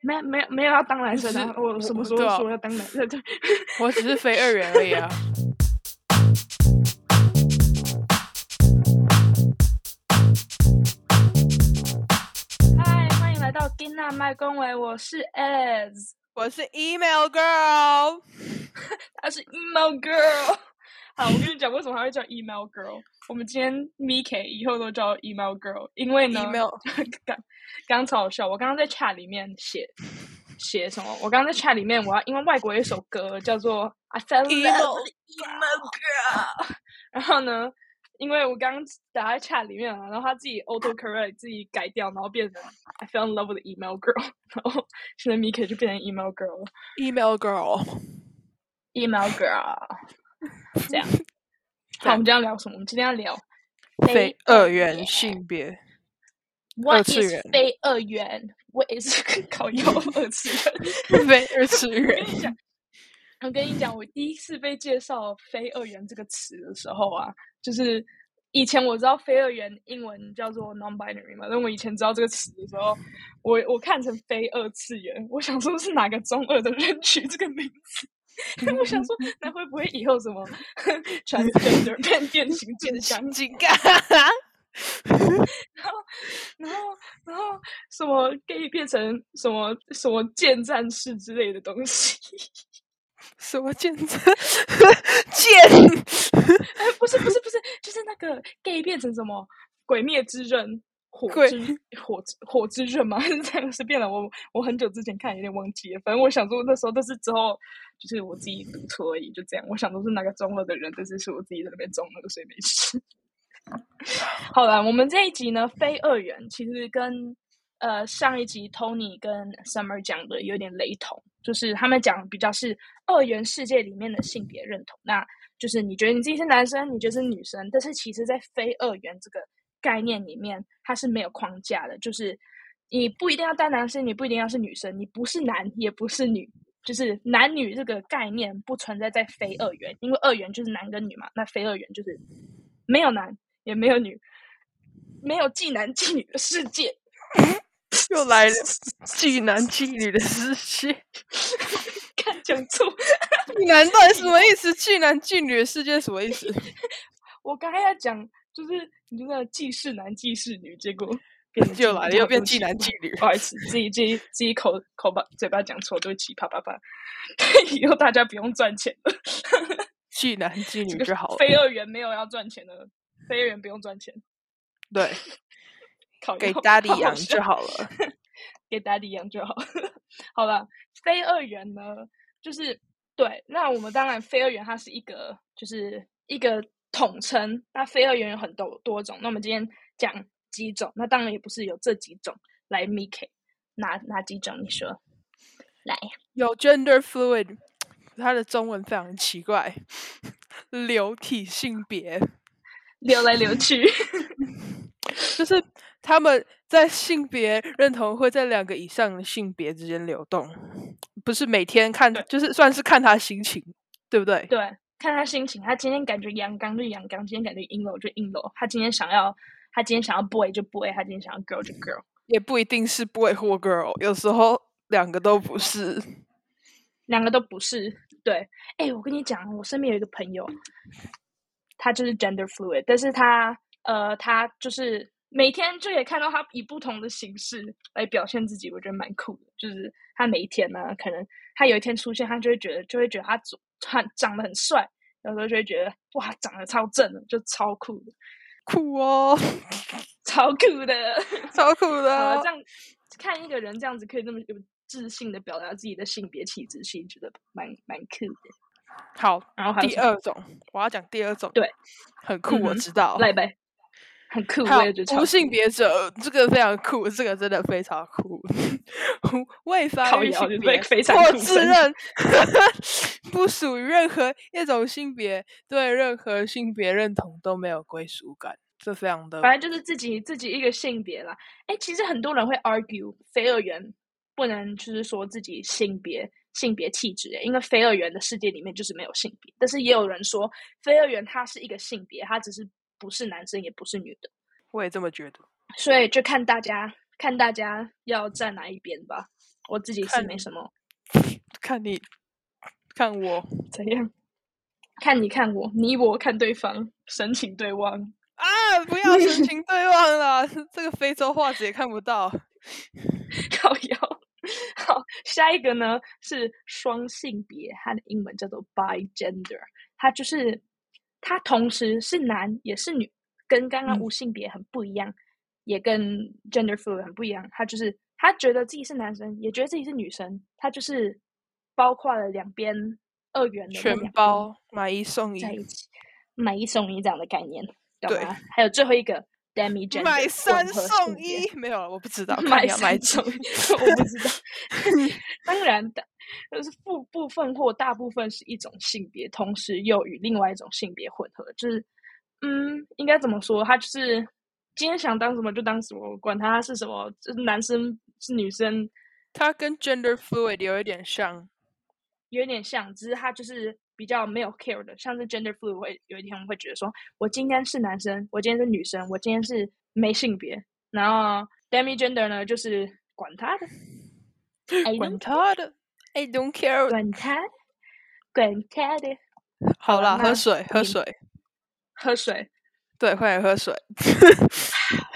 没没没有要当男生啊！我什么时候说要当男生？对，我只是非二元而已啊。嗨，欢迎来到金娜麦公维，我是 Ez，我是 Email Girl，她是 Email Girl。好，我跟你讲，为什么还会叫 Email Girl？我们今天 Miki 以后都叫 Email Girl，因为呢，Email 刚刚超好笑。我刚刚在 chat 里面写写什么？我刚刚在 chat 里面，我要因为外国有一首歌叫做 I Fell in Love with Email Girl，然后呢，因为我刚刚打在 chat 里面了，然后他自己 auto correct 自己改掉，然后变成 I Fell in Love with Email Girl，然后现在 Miki 就变成 Email Girl 了，Email Girl，Email Girl，这样。好，我们今天要聊什么？我们今天要聊非二元性别。What is 非二元？What is 考幺二次元？非二次元。我跟你讲，我第一次被介绍“非二元”这个词的时候啊，就是以前我知道“非二元”英文叫做 “non-binary” 嘛，但我以前知道这个词的时候，我我看成“非二次元”，我想说是哪个中二的人取这个名字。我想说，那会不会以后什么 transgender 变变形金刚？然后，然后，然后什么 gay 变成什么什么剑战士之类的东西？什么剑战剑？哎，不是，不是，不是，就是那个 gay 变成什么鬼灭之刃？火之火之火之刃吗？这样是变了。我我很久之前看有点忘记了。反正我想说那时候都是之后，就是我自己读错而已，就这样。我想都是那个中了的人，但是是我自己在那边中二，所以没事。好了，我们这一集呢，非二元其实跟呃上一集 Tony 跟 Summer 讲的有点雷同，就是他们讲比较是二元世界里面的性别认同，那就是你觉得你自己是男生，你觉得是女生，但是其实在非二元这个。概念里面，它是没有框架的，就是你不一定要当男生，你不一定要是女生，你不是男也不是女，就是男女这个概念不存在在非二元，因为二元就是男跟女嘛，那非二元就是没有男也没有女，没有既男既女的世界。又来了，既男既女的世界，看讲错，男到底什么意思？既男既女的世界什么意思？我刚才要讲。就是你就那既是男既是女，结果 变就来了，又变既男既女。不好意思，自己自己自己口口把嘴巴讲错，对不起啪啪啪。以后大家不用赚钱了，既男 既女就好了。非二元没有要赚钱的，非二元不用赚钱。对，给 Daddy 养就好了，给 Daddy 养就好。好了，非二元呢，就是对。那我们当然非二元，它是一个，就是一个。统称，那非二元有很多多种，那我们今天讲几种，那当然也不是有这几种来 Miki 哪哪几种？你说，来，有 gender fluid，它的中文非常奇怪，流体性别，流来流去，就是他们在性别认同会在两个以上的性别之间流动，不是每天看，就是算是看他心情，对不对？对。看他心情，他今天感觉阳刚就阳刚，今天感觉阴柔就阴柔。他今天想要，他今天想要 boy 就 boy，他今天想要 girl 就 girl，也不一定是 boy 或 girl，有时候两个都不是，两个都不是。对，哎、欸，我跟你讲，我身边有一个朋友，他就是 gender fluid，但是他呃，他就是每天就也看到他以不同的形式来表现自己，我觉得蛮酷的。就是他每一天呢，可能他有一天出现，他就会觉得，就会觉得他走。很长得很帅，有时候就会觉得哇，长得超正的，就超酷的，酷哦，超酷的，超酷的。呃、这样看一个人这样子可以那么有自信的表达自己的性别气质，性觉得蛮蛮酷的。好，然后还有第二种，我要讲第二种，对，很酷，我知道，嗯、来呗。很酷，我也觉得无性别者这个非常酷，这个真的非常酷。未发育性别或自认 不属于任何一种性别，对任何性别认同都没有归属感，这非常的。反正就是自己自己一个性别啦。哎，其实很多人会 argue 非二元不能就是说自己性别性别气质，因为非二元的世界里面就是没有性别。但是也有人说非二元它是一个性别，它只是。不是男生，也不是女的，我也这么觉得。所以就看大家，看大家要站哪一边吧。我自己是没什么。看你，看我怎样？看你看我，你我看对方，神情对望啊！不要神情对望了，这个非洲画质也看不到。靠腰。好，下一个呢是双性别，它的英文叫做 bi-gender，它就是它同时是男也是女，跟刚刚无性别很不一样，嗯、也跟 gender fluid 很不一样。他就是他觉得自己是男生，也觉得自己是女生，他就是包括了两边二元的全包，买一送一，在一起买一送一这样的概念，对，还有最后一个。Demi-gender, 买三送一没有了，我不知道。买三送一，我不知道。当然的，就是部部分或大部分是一种性别，同时又与另外一种性别混合。就是，嗯，应该怎么说？他就是今天想当什么就当什么，管他是什么，就是男生是女生。他跟 gender fluid 有一点像，有一点像，只是他就是。比较没有 care 的，像是 gender fluid 会有一天会觉得说，我今天是男生，我今天是女生，我今天是没性别。然后 demi-gender 呢，就是管他的，管他的，I don't care，管他，管他的。好啦，喝水，喝水，喝水。对，快点喝水。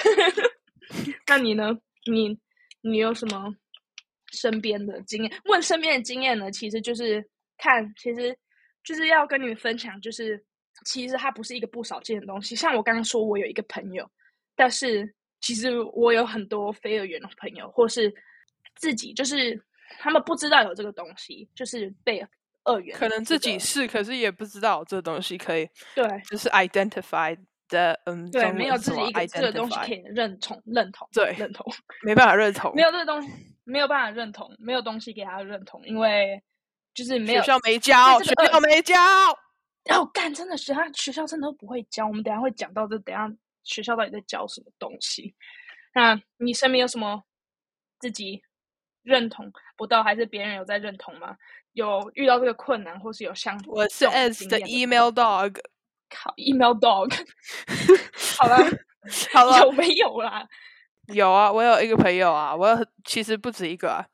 那你呢？你你有什么身边的经验？问身边的经验呢？其实就是看，其实。就是要跟你们分享，就是其实它不是一个不少见的东西。像我刚刚说，我有一个朋友，但是其实我有很多非二元的朋友，或是自己就是他们不知道有这个东西，就是被二元、这个。可能自己是，可是也不知道这个东西可以对，就是 identify 的，嗯，对，没有自己一个这个东西可以认同认同，对，认同，没办法认同，没有这个东西，没有办法认同，没有东西给他认同，因为。就是没有学校没教，学校没教。哦，干，真的学校学校真的都不会教。我们等下会讲到这，等下学校到底在教什么东西？那你身边有什么自己认同不到，还是别人有在认同吗？有遇到这个困难，或是有相我是 S 的 email dog，靠 email dog。好了，好了，有没有啦？有啊，我有一个朋友啊，我有其实不止一个啊。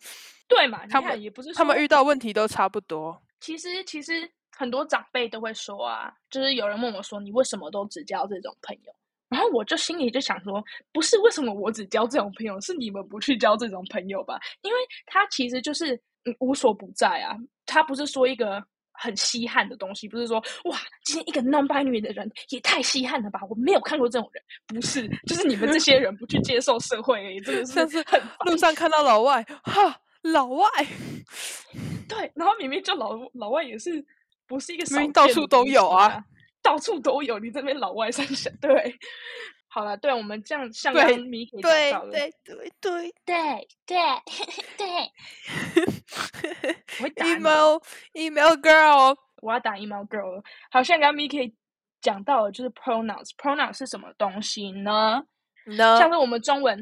对嘛？他们也不是他们遇到问题都差不多。其实，其实很多长辈都会说啊，就是有人问我说：“你为什么都只交这种朋友？”然后我就心里就想说：“不是为什么我只交这种朋友，是你们不去交这种朋友吧？因为他其实就是无所不在啊。他不是说一个很稀罕的东西，不是说哇，今天一个 non-binary 的人也太稀罕了吧？我没有看过这种人，不是，就是你们这些人不去接受社会，真的是很是路上看到老外哈。”老外，对，然后明明就老老外也是不是一个少见，到处都有啊，到处都有。你这边老外三小，对，好了，对我们这样像刚米可以讲到的，对对对对对 对 对，email email girl，我要打 email girl。好像刚刚米可以讲到的就是 pronouns，pronouns 是什么东西呢？呢，像是我们中文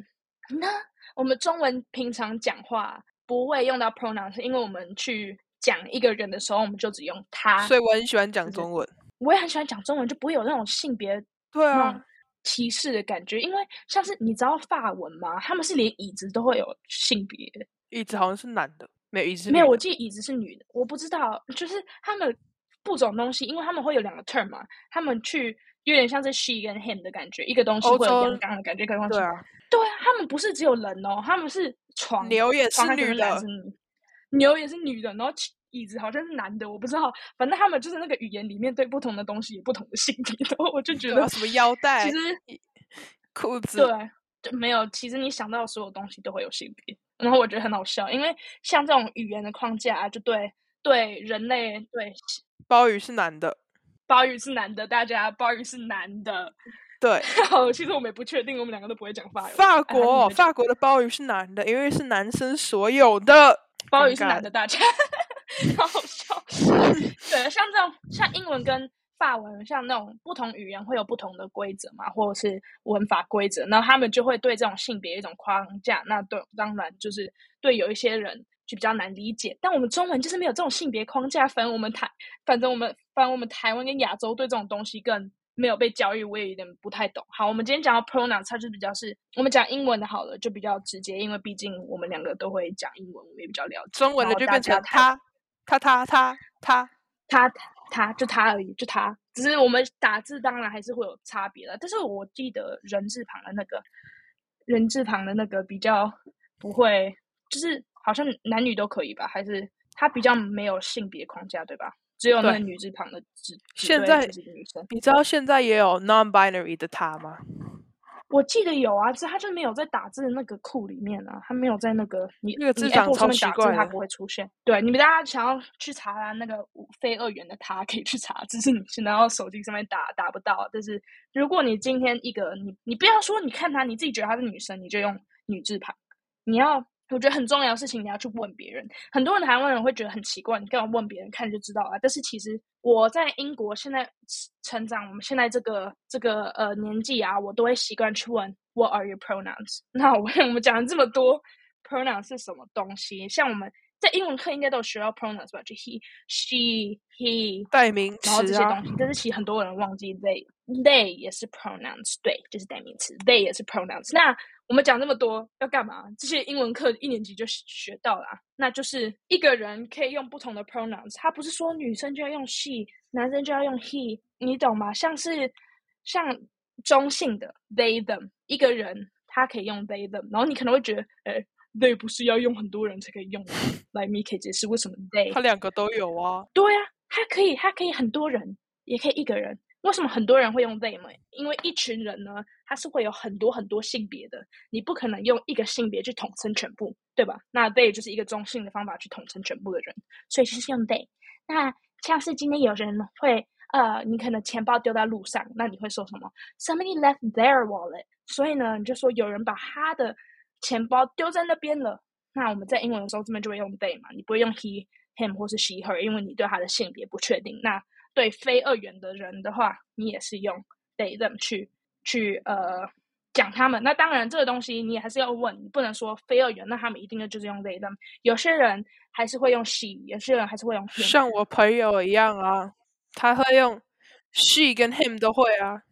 呢，我们中文平常讲话。不会用到 pronouns，因为我们去讲一个人的时候，我们就只用他。所以我很喜欢讲中文。我也很喜欢讲中文，就不会有那种性别对啊歧视的感觉。因为像是你知道法文吗？他们是连椅子都会有性别。椅子好像是男的，没有椅子没有。我记得椅子是女的，我不知道。就是他们不种东西，因为他们会有两个 term 嘛，他们去有点像是 she 跟 him 的感觉，一个东西会有阳刚的感觉，跟对啊。对啊，他们不是只有人哦，他们是床，牛也是女的，牛也是女的，然后椅子好像是男的，我不知道，反正他们就是那个语言里面对不同的东西有不同的性别，然后我就觉得什么腰带，其实裤子，对，就没有，其实你想到的所有东西都会有性别，然后我觉得很好笑，因为像这种语言的框架，就对对人类对，鲍鱼是男的，鲍鱼是男的，大家鲍鱼是男的。对，好其实我们也不确定，我们两个都不会讲法语。法国，哎、法国的鲍鱼是男的，因为是男生所有的鲍鱼是男的，大家好好笑。对，像这种像英文跟法文，像那种不同语言会有不同的规则嘛，或者是文法规则，那他们就会对这种性别一种框架。那对，当然就是对有一些人就比较难理解。但我们中文就是没有这种性别框架分，我们台，反正我们反正我们台湾跟亚洲对这种东西更。没有被教育，我也有点不太懂。好，我们今天讲到 pronouns，它就比较是我们讲英文的，好了，就比较直接，因为毕竟我们两个都会讲英文，我们也比较了解。中文的就变成他，他，他，他，他，他，他，就他而已，就他。只是我们打字当然还是会有差别的，但是我记得人字旁的那个人字旁的那个比较不会，就是好像男女都可以吧？还是它比较没有性别框架，对吧？只有那个女字旁的字。现在你知道现在也有 non-binary 的他吗？我记得有啊，只是他就没有在打字的那个库里面啊，他没有在那个你那个字长超奇怪，他不会出现。对，你们大家想要去查他那个非二元的他，可以去查，只是你现在要手机上面打打不到。但是如果你今天一个你你不要说，你看他，你自己觉得他是女生，你就用女字旁，你要。我觉得很重要的事情，你要去问别人。很多人台湾人会觉得很奇怪，你干嘛问别人？看就知道啊。但是其实我在英国现在成长，我们现在这个这个呃年纪啊，我都会习惯去问 What are your pronouns？那我我们讲了这么多 pronouns 是什么东西？像我们在英文课应该都有学到 pronouns 吧？就 he、she、he 代名词、啊、然后这些东西。但是其实很多人忘记 they，they 也是 pronouns，对，就是代名词，they 也是 pronouns。那我们讲那么多要干嘛？这些英文课一年级就学到了，那就是一个人可以用不同的 pronouns。他不是说女生就要用 she，男生就要用 he，你懂吗？像是像中性的 they them，一个人他可以用 they them，然后你可能会觉得，哎，they 不是要用很多人才可以用吗？来，你可以解释为什么 they？他两个都有啊。对啊，他可以，他可以很多人，也可以一个人。为什么很多人会用 they 嘛？因为一群人呢，他是会有很多很多性别的，你不可能用一个性别去统称全部，对吧？那 they 就是一个中性的方法去统称全部的人，所以就是用 they。那像是今天有人会，呃，你可能钱包丢在路上，那你会说什么？Somebody left their wallet。所以呢，你就说有人把他的钱包丢在那边了。那我们在英文的时候这边就会用 they 嘛，你不会用 he、him 或是 she、her，因为你对他的性别不确定。那对非二元的人的话，你也是用 they them 去去呃讲他们。那当然，这个东西你还是要问，你不能说非二元，那他们一定的就是用 they them。有些人还是会用 she，有些人还是会用 him。像我朋友一样啊，他会用 she 跟 him 都会啊，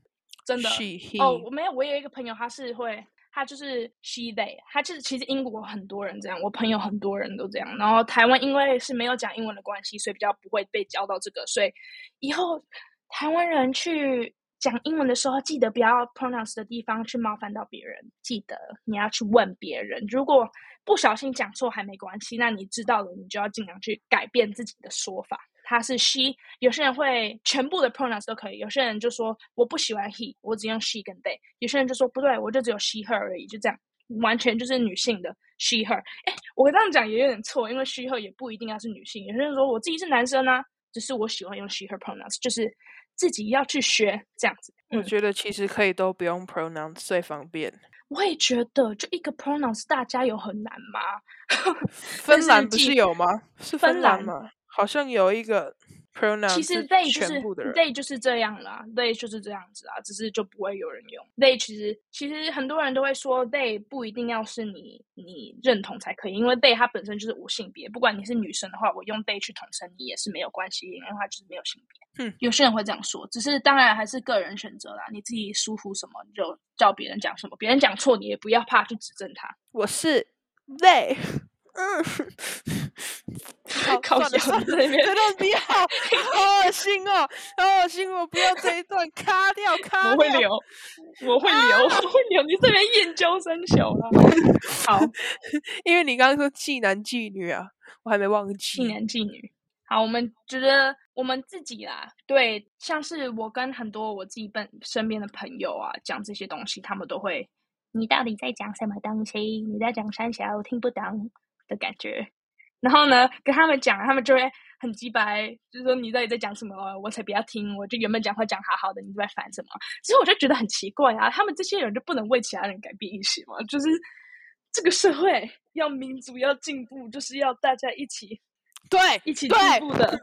真的。she he 哦，我没有，我有一个朋友，他是会。他就是 she they，他就是其实英国很多人这样，我朋友很多人都这样。然后台湾因为是没有讲英文的关系，所以比较不会被教到这个。所以以后台湾人去讲英文的时候，记得不要 pronounce 的地方去冒犯到别人，记得你要去问别人。如果不小心讲错还没关系，那你知道了，你就要尽量去改变自己的说法。他是 she，有些人会全部的 pronouns 都可以，有些人就说我不喜欢 he，我只用 she 跟 they，有些人就说不对，我就只有 she her 而已，就这样，完全就是女性的 she her。哎，我这样讲也有点错，因为 she her 也不一定要是女性，有些人说我自己是男生啊，只是我喜欢用 she her pronouns，就是自己要去学这样子。我觉得其实可以都不用 pronouns 最方便。我也觉得，就一个 pronouns 大家有很难吗？芬兰不是有吗？是芬兰吗？好像有一个 pronoun，其实 they 就是 they 就是这样啦，they 就是这样子啊，只是就不会有人用 they。其实其实很多人都会说 they 不一定要是你你认同才可以，因为 they 它本身就是无性别，不管你是女生的话，我用 they 去统称你也是没有关系，因为它就是没有性别。嗯，有些人会这样说，只是当然还是个人选择啦，你自己舒服什么你就叫别人讲什么，别人讲错你也不要怕去指正他。我是 they。嗯，好，搞笑这边，这段不要 好恶心哦，好恶心！我不要这一段，卡掉，卡掉。我会留，我会留，我会留。你这边厌娇生小了。好，因为你刚刚说妓男妓女啊，我还没忘记。妓男妓女。好，我们觉得我们自己啦，对，像是我跟很多我自己本身边的朋友啊，讲这些东西，他们都会，你到底在讲什么东西？你在讲三小，我听不懂。的感觉，然后呢，跟他们讲，他们就会很直白，就是说你到底在讲什么？我才不要听！我就原本讲话讲好好的，你在烦什么？所以我就觉得很奇怪啊，他们这些人就不能为其他人改变一些吗？就是这个社会要民主要进步，就是要大家一起对一起进步的。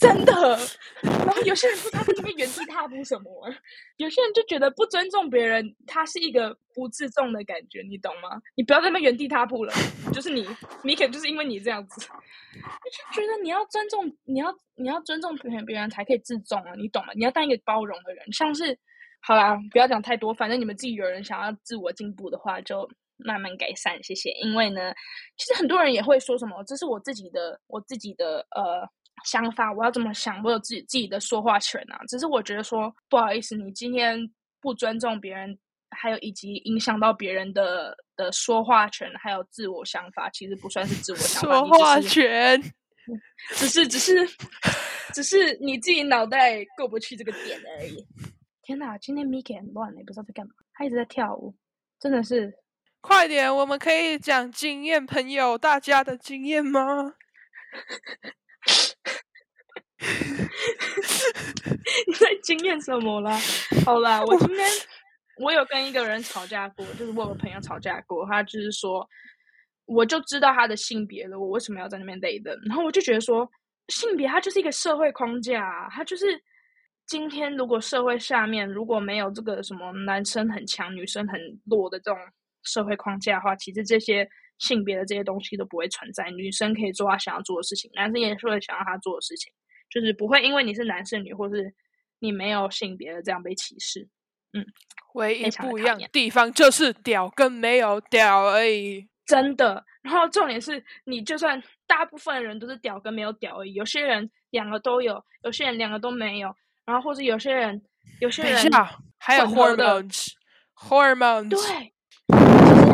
真的。然后有些人不知道在那边原地踏步什么，有些人就觉得不尊重别人，他是一个不自重的感觉，你懂吗？你不要在那边原地踏步了，就是你，Mika 就是因为你这样子，我 就觉得你要尊重，你要你要尊重别人，别人才可以自重啊，你懂吗？你要当一个包容的人，像是好啦，不要讲太多，反正你们自己有人想要自我进步的话，就。慢慢改善，谢谢。因为呢，其实很多人也会说什么，这是我自己的，我自己的呃想法，我要怎么想，我有自己自己的说话权啊。只是我觉得说，不好意思，你今天不尊重别人，还有以及影响到别人的的说话权，还有自我想法，其实不算是自我想法。说话权，只是只是只是你自己脑袋过不去这个点而已。天哪，今天 Miki 很乱，也不知道在干嘛，他一直在跳舞，真的是。快点，我们可以讲经验，朋友，大家的经验吗？你在经验什么啦？好啦，我今天我有跟一个人吵架过，就是我有朋友吵架过，他就是说，我就知道他的性别了，我为什么要在那边累的？然后我就觉得说，性别它就是一个社会框架啊，它就是今天如果社会下面如果没有这个什么男生很强，女生很弱的这种。社会框架的话，其实这些性别的这些东西都不会存在。女生可以做她想要做的事情，男生也是会想要他做的事情，就是不会因为你是男是女，或是你没有性别的这样被歧视。嗯，唯一不一样的地方就是屌跟没有屌而已，真的。然后重点是你就算大部分人都是屌跟没有屌而已，有些人两个都有，有些人两个都没有，然后或者有些人有些人还有 hormones，hormones，对。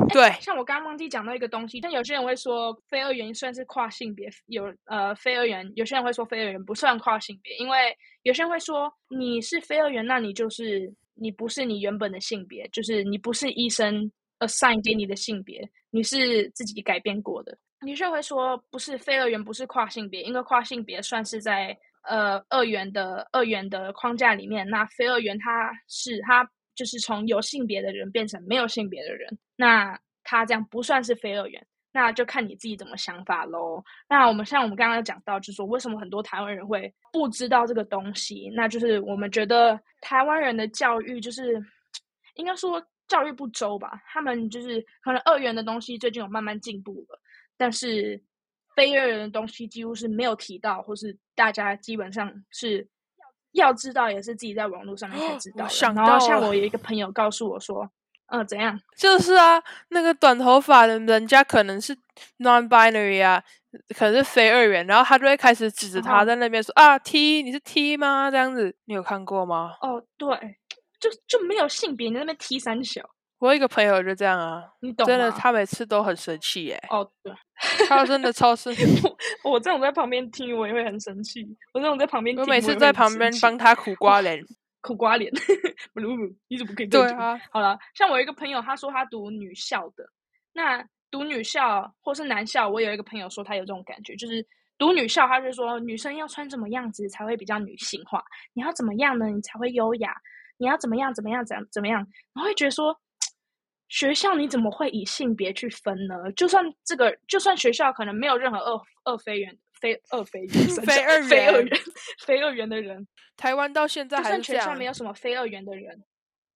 对，像我刚刚忘记讲到一个东西，但有些人会说非二元算是跨性别，有呃非二元，有些人会说非二元不算跨性别，因为有些人会说你是非二元，那你就是你不是你原本的性别，就是你不是医生 assign 给你的性别，你是自己改变过的。有些人会说不是非二元，不是跨性别，因为跨性别算是在呃二元的二元的框架里面，那非二元它是它。就是从有性别的人变成没有性别的人，那他这样不算是非二元，那就看你自己怎么想法喽。那我们像我们刚刚讲到，就是说为什么很多台湾人会不知道这个东西，那就是我们觉得台湾人的教育就是应该说教育不周吧。他们就是可能二元的东西最近有慢慢进步了，但是非二元的东西几乎是没有提到，或是大家基本上是。要知道也是自己在网络上面才知道，想到。然后像我有一个朋友告诉我说，嗯、呃，怎样？就是啊，那个短头发的人家可能是 non-binary 啊，可能是非二元，然后他就会开始指着他在那边说、嗯、啊 T，你是 T 吗？这样子，你有看过吗？哦，对，就就没有性别，你在那边 T 三小。我有一个朋友就这样啊，你懂？真的，他每次都很生气耶。哦，对，他真的超生气。我这种在旁边听，我也会很生气。我这种在旁边听，我每次在旁边帮他苦瓜脸，苦瓜脸。不 不，你怎么可以？对啊，好了，像我一个朋友，他说他读女校的。那读女校或是男校，我有一个朋友说他有这种感觉，就是读女校，他就说女生要穿什么样子才会比较女性化？你要怎么样呢？你才会优雅？你要怎么样？怎么样？怎怎么样？然后会觉得说。学校你怎么会以性别去分呢？就算这个，就算学校可能没有任何二二非元、非二非元、非二元、非二元、非二元的人，台湾到现在还是学校没有什么非二元的人。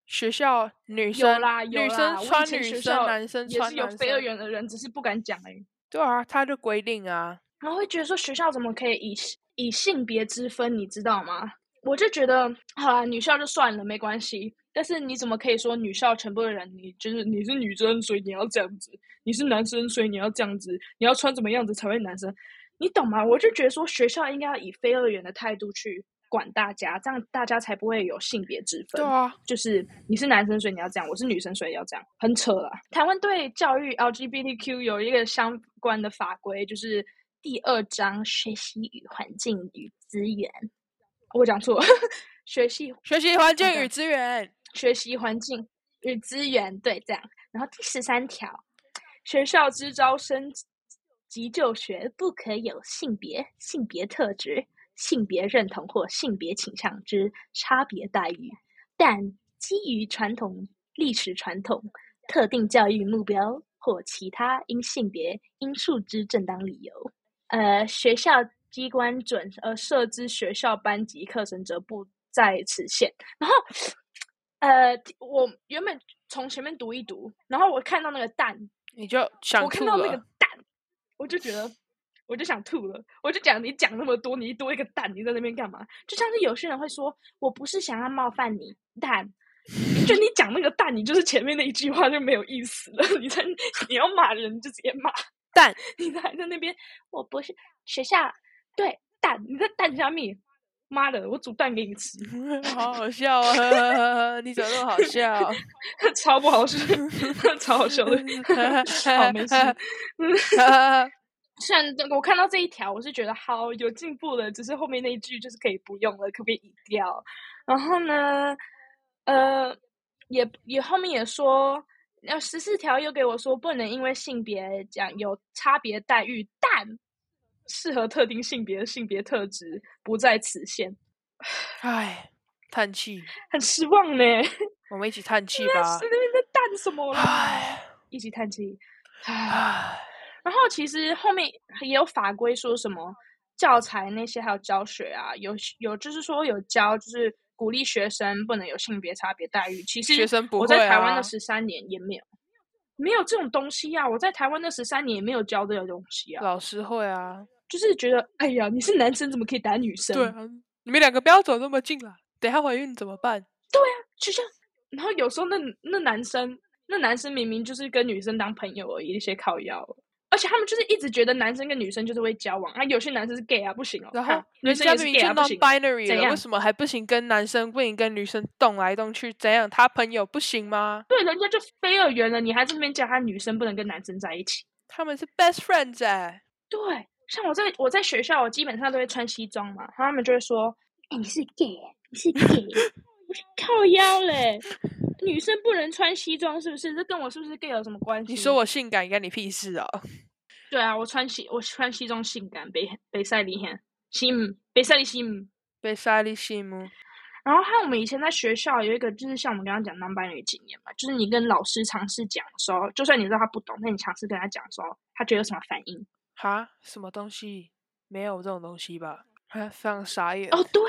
学校女生有啦有啦，女生穿女生，男生穿，也是有非二元的人，只是不敢讲而已。对啊，他就规定啊，然后会觉得说学校怎么可以以以性别之分，你知道吗？我就觉得好啦，女校就算了，没关系。但是你怎么可以说女校全部的人，你就是你是女生，所以你要这样子；你是男生，所以你要这样子。你要穿怎么样子才会男生？你懂吗？我就觉得说学校应该要以非二元的态度去管大家，这样大家才不会有性别之分。对啊，就是你是男生，所以你要这样；我是女生，所以要这样。很扯了。台湾对教育 LGBTQ 有一个相关的法规，就是第二章学习与环境与资源。我讲错了，学习学习环境与资源。学习环境与资源，对，这样。然后第十三条，学校之招生及就学不可有性别、性别特质、性别认同或性别倾向之差别待遇，但基于传统历史传统、特定教育目标或其他因性别因素之正当理由，呃，学校机关准呃设置学校班级课程则不在此限。然后，呃，我原本从前面读一读，然后我看到那个蛋，你就想吐了。我看到那个蛋，我就觉得，我就想吐了。我就讲你讲那么多，你多一个蛋，你在那边干嘛？就像是有些人会说，我不是想要冒犯你，蛋。就你讲那个蛋，你就是前面那一句话就没有意思了。你在你要骂人，就直接骂蛋。你还在那边，我不是学校对蛋，你在蛋下面，妈的，我煮蛋给你吃，好好笑啊！你怎么那么好笑？超不好笑，超好笑的。好没事。虽然我看到这一条，我是觉得好有进步了，只是后面那一句就是可以不用了，可不可以移掉？然后呢？呃，也也后面也说，要十四条又给我说，不能因为性别讲有差别待遇，但适合特定性别的性别特质不在此限。唉，叹气，很失望呢。我们一起叹气 吧。是那边在叹什么啦？唉，一起叹气。唉，然后其实后面也有法规说什么教材那些还有教学啊，有有就是说有教就是。鼓励学生不能有性别差别待遇。其实我在台湾的十三年也没有，没有这种东西呀、啊。我在台湾那十三年也没有教这个东西啊。老师会啊，就是觉得，哎呀，你是男生怎么可以打女生？对啊，你们两个不要走那么近了，等下怀孕怎么办？对啊，就像，然后有时候那那男生，那男生明明就是跟女生当朋友而已，一些靠腰。而且他们就是一直觉得男生跟女生就是会交往啊，有些男生是 gay 啊，不行哦。然后人家都已经 non-binary 了，为什么还不行？跟男生不行，跟女生动来动去，怎样？他朋友不行吗？对，人家就非二元了，你还在那边叫他女生不能跟男生在一起？他们是 best friends 哎。对，像我在我在学校，我基本上都会穿西装嘛，他们就会说：“哎，你是 gay，你是 gay，我 靠腰嘞，女生不能穿西装是不是？这跟我是不是 gay 有什么关系？”你说我性感，关你屁事啊！对啊，我穿西我穿西装性感，北北塞里很西姆，北塞里西姆，北塞里西姆。然后还有我们以前在学校有一个，就是像我们刚刚讲 non-binary 经验嘛，就是你跟老师尝试讲的时候，就算你知道他不懂，那你尝试跟他讲的时候，他觉得有什么反应？哈？什么东西？没有这种东西吧？他非常傻眼。哦，对，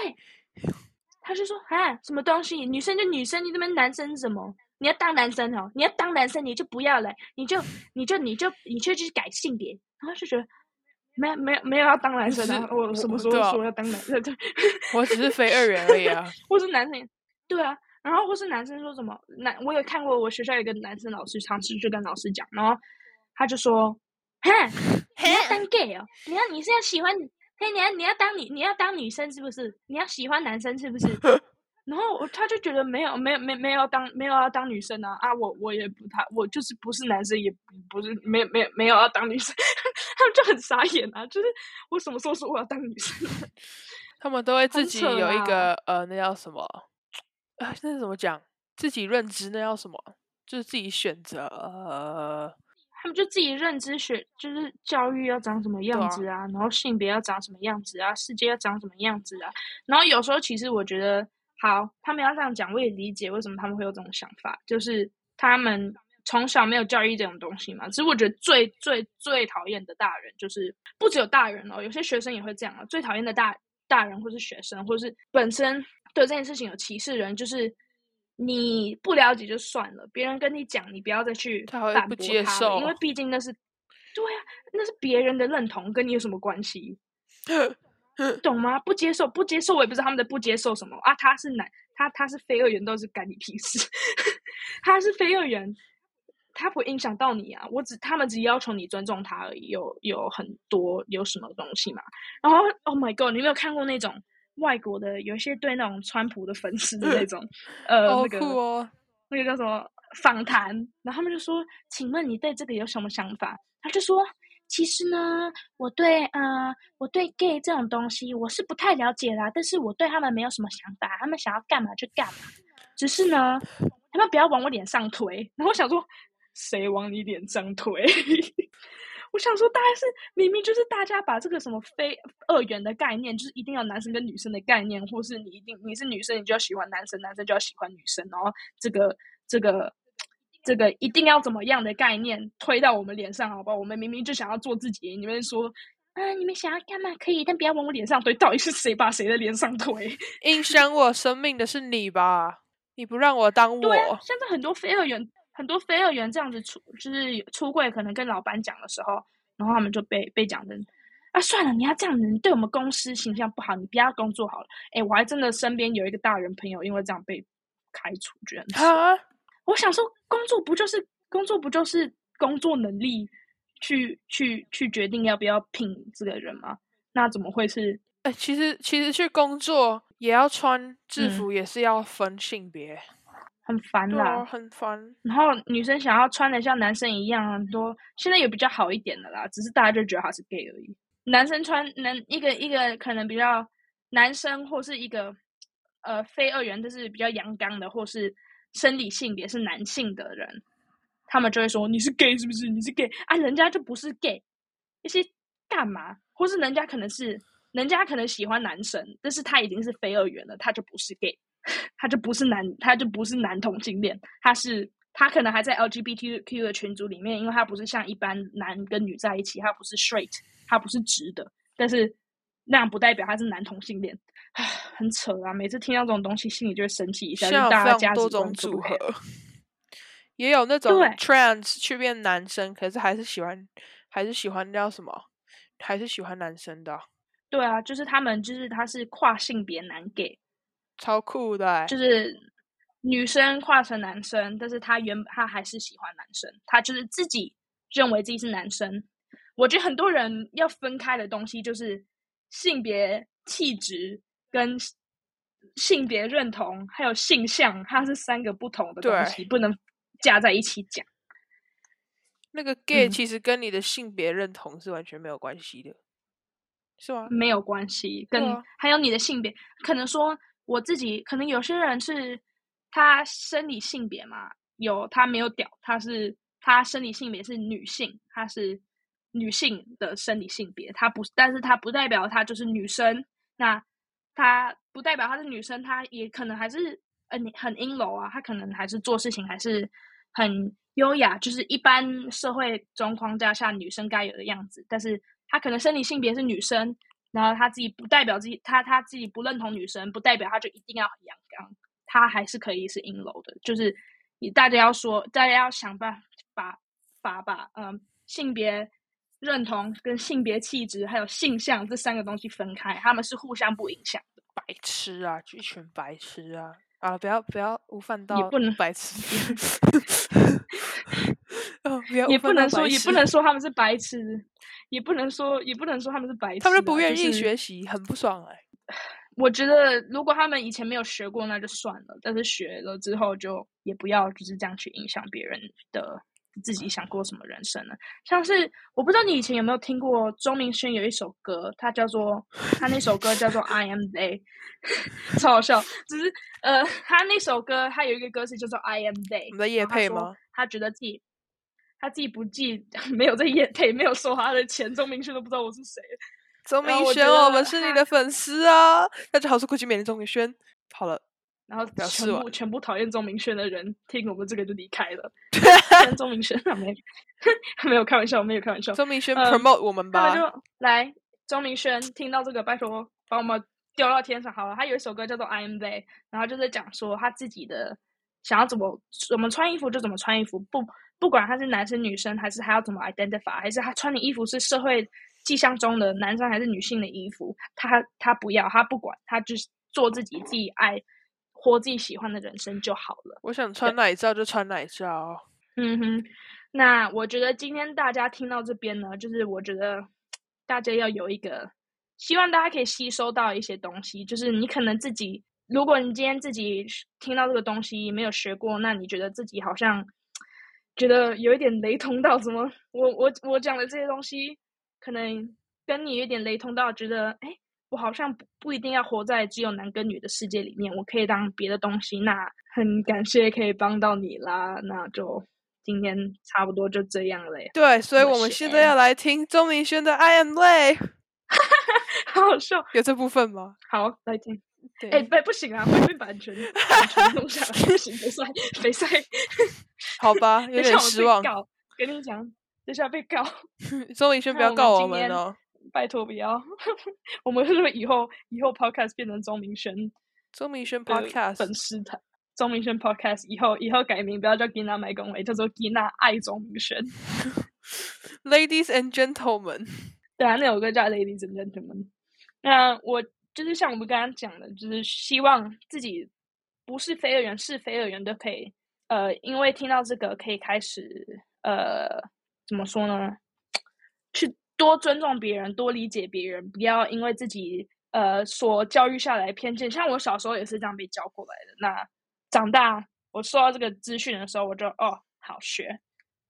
他就说啊，什么东西？女生就女生，你这边男生什么？你要当男生哦，你要当男生，你就不要了，你就 你就你就你就去改性别，然后就觉得没有没有没有要当男生啊，我什么时候说要当男生？对，我只是非二元而已啊，或是男生，对啊，然后或是男生说什么男，我有看过我学校有一个男生老师尝试去跟老师讲，然后他就说，哈，你要当 gay 哦，你要你是要喜欢，嘿，你要你要当你你要当女生是不是？你要喜欢男生是不是？然后他就觉得没有没有没没有当没有要当女生啊啊，我我也不太我就是不是男生也不是没有没有没有要当女生，他们就很傻眼啊，就是我什么时候说我要当女生？他们都会自己有一个呃那叫什么啊？那怎么讲？自己认知那叫什么？就是自己选择呃，他们就自己认知学就是教育要长什么样子啊，啊然后性别要长什么样子啊，世界要长什么样子啊，然后有时候其实我觉得。好，他们要这样讲，我也理解为什么他们会有这种想法，就是他们从小没有教育这种东西嘛。其实我觉得最最最讨厌的大人，就是不只有大人哦，有些学生也会这样啊。最讨厌的大大人，或是学生，或是本身对这件事情有歧视人，就是你不了解就算了，别人跟你讲，你不要再去反驳他，不接受，因为毕竟那是对啊，那是别人的认同，跟你有什么关系？懂吗？不接受，不接受，我也不知道他们的不接受什么啊。他是男，他他是非二元，都是干你屁事。他是非二元，他不会影响到你啊。我只他们只要求你尊重他而已。有有很多有什么东西嘛？然后，Oh my God，你有没有看过那种外国的有一些对那种川普的粉丝的那种呃那个、哦、那个叫什么访谈？然后他们就说：“请问你对这个有什么想法？”他就说。其实呢，我对呃，我对 gay 这种东西我是不太了解啦，但是我对他们没有什么想法，他们想要干嘛就干嘛。只是呢，他们不要往我脸上推。然后我想说，谁往你脸上推？我想说，大概是明明就是大家把这个什么非二元的概念，就是一定要男生跟女生的概念，或是你一定你是女生，你就要喜欢男生，男生就要喜欢女生，然后这个这个。这个一定要怎么样的概念推到我们脸上，好不好？我们明明就想要做自己，你们说嗯，你们想要干嘛可以，但不要往我脸上推。到底是谁把谁的脸上推？影响我生命的是你吧？你不让我当我。对啊，现在很多非二元，很多非二元这样子出，就是出柜，可能跟老板讲的时候，然后他们就被被讲成啊，算了，你要这样子，你对我们公司形象不好，你不要工作好了。哎，我还真的身边有一个大人朋友，因为这样被开除，觉得啊，我想说，工作不就是工作不就是工作能力？去去去决定要不要聘这个人吗？那怎么会是？哎、欸，其实其实去工作也要穿制服，也是要分性别，嗯、很烦啦，啊、很烦。然后女生想要穿的像男生一样，很多现在也比较好一点的啦，只是大家就觉得他是 gay 而已。男生穿男一个一个可能比较男生或是一个呃非二元，就是比较阳刚的，或是生理性别是男性的人。他们就会说，你是 gay 是不是？你是 gay 啊？人家就不是 gay，一些干嘛？或是人家可能是，人家可能喜欢男生，但是他已经是非二元了，他就不是 gay，他就不是男，他就不是男同性恋，他是他可能还在 LGBTQ 的群组里面，因为他不是像一般男跟女在一起，他不是 straight，他不是直的，但是那样不代表他是男同性恋，唉，很扯啊！每次听到这种东西，心里就会生气一下，就大家多种组合。也有那种 trans 去变男生，可是还是喜欢，还是喜欢叫什么？还是喜欢男生的。对啊，就是他们，就是他是跨性别男 gay，超酷的欸。就是女生化成男生，但是他原他还是喜欢男生，他就是自己认为自己是男生。我觉得很多人要分开的东西，就是性别气质跟性别认同，还有性向，它是三个不同的东西，不能。加在一起讲，那个 gay 其实跟你的性别认同是完全没有关系的，嗯、是吗？没有关系，跟、啊、还有你的性别，可能说我自己，可能有些人是他生理性别嘛，有他没有屌，他是他生理性别是女性，他是女性的生理性别，他不，但是他不代表他就是女生，那他不代表他是女生，他也可能还是嗯很阴柔啊，他可能还是做事情还是。很优雅，就是一般社会中框架下女生该有的样子。但是她可能生理性别是女生，然后他自己不代表自己，他他自己不认同女生，不代表他就一定要很阳刚，他还是可以是阴柔的。就是你大家要说，大家要想办法把把嗯性别认同跟性别气质还有性向这三个东西分开，他们是互相不影响的。白痴啊，一群白痴啊！啊！不要不要无犯到，也不能白痴。哦，也不能说，也不能说他们是白痴，也不能说，也不能说他们是白痴。他们不愿意学习，很不爽哎、欸。我觉得，如果他们以前没有学过，那就算了。但是学了之后，就也不要就是这样去影响别人的。自己想过什么人生呢？像是我不知道你以前有没有听过钟明轩有一首歌，他叫做他那首歌叫做 I Am They，超好笑。只是呃，他那首歌他有一个歌词叫做 I Am They。你的夜配吗？他觉得自己他自己不记 没有在业配，没有收他的钱，钟明轩都不知道我是谁。钟明轩，我，我们是你的粉丝啊！大家好，我是国际美人钟明轩。好了。然后全部全部讨厌钟明轩的人听我们这个就离开了。钟明轩他没 没有开玩笑，没有开玩笑。钟明轩 promote、呃、我们吧。就来，钟明轩听到这个，拜托把我们丢到天上好了。他有一首歌叫做《I Am They》，然后就是讲说他自己的想要怎么怎么穿衣服就怎么穿衣服，不不管他是男生女生，还是他要怎么 identify，还是他穿的衣服是社会迹象中的男生还是女性的衣服，他他不要，他不管，他就是做自己自己爱。活自己喜欢的人生就好了。我想穿哪一罩就穿哪一罩。嗯哼，那我觉得今天大家听到这边呢，就是我觉得大家要有一个，希望大家可以吸收到一些东西。就是你可能自己，如果你今天自己听到这个东西没有学过，那你觉得自己好像觉得有一点雷同到什么？我我我讲的这些东西，可能跟你有点雷同到觉得，哎。我好像不不一定要活在只有男跟女的世界里面，我可以当别的东西。那很感谢可以帮到你啦，那就今天差不多就这样了。对，所以我们现在要来听钟明轩的《I Am They》，好 好笑。有这部分吗？好，来听。哎，不、欸、不行啊，会被版权版权弄下来，不行，没赛没赛。好吧，有点失望。告跟你讲，等下被告。周明轩不要告我们哦。拜托不要。我们是不是以后以后 podcast 变成钟明轩？钟明轩 podcast 粉丝团。钟明轩 podcast 以后以后改名不要叫 Gina 麦公维，叫做 Gina 爱钟明轩。Ladies and gentlemen，对啊，那首歌叫 Ladies and Gentlemen。那我就是像我们刚刚讲的，就是希望自己不是非二元，是非二元都可以。呃，因为听到这个，可以开始呃，怎么说呢？去多尊重别人，多理解别人，不要因为自己呃所教育下来的偏见。像我小时候也是这样被教过来的。那长大我收到这个资讯的时候，我就哦，好学，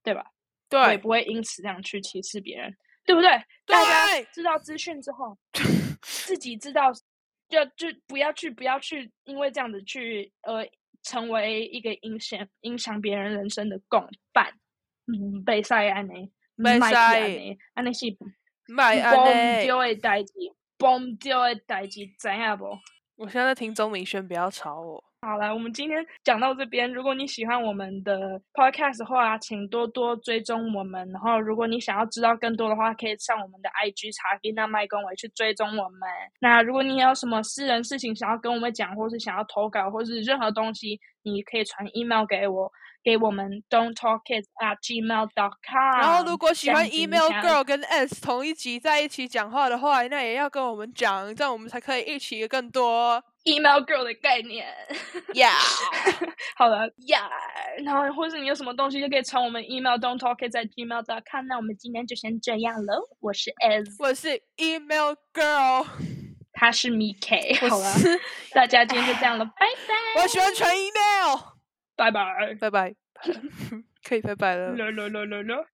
对吧？对，我也不会因此这样去歧视别人，对不对？对，大家知道资讯之后，自己知道，就就不要去，不要去，因为这样子去呃。成为一个影响影响别人人生的共犯，嗯，被晒安尼，被晒呢，安尼是，卖安呢，丢的代志，崩丢的代志，知影不？我现在在听钟明轩，不要吵我。好了，我们今天讲到这边。如果你喜欢我们的 podcast 的话，请多多追踪我们。然后，如果你想要知道更多的话，可以上我们的 IG 查 Gina 麦公维去追踪我们。那如果你有什么私人事情想要跟我们讲，或是想要投稿，或是任何东西，你可以传 email 给我，给我们 Don't Talk Kids at gmail dot com。然后，如果喜欢 Email Girl 跟 S 同一集在一起讲话的话，那也要跟我们讲，这样我们才可以一起更多。Email girl 的概念，呀，好了，呀，然后或是你有什么东西就可以传我们 email don't talk it 在 gmail dot com。那我们今天就先这样喽。我是 S，我是 email girl，他是 Miki。好了，大家今天就这样了，拜拜。我喜欢传 email，拜拜，拜拜，可以拜拜了。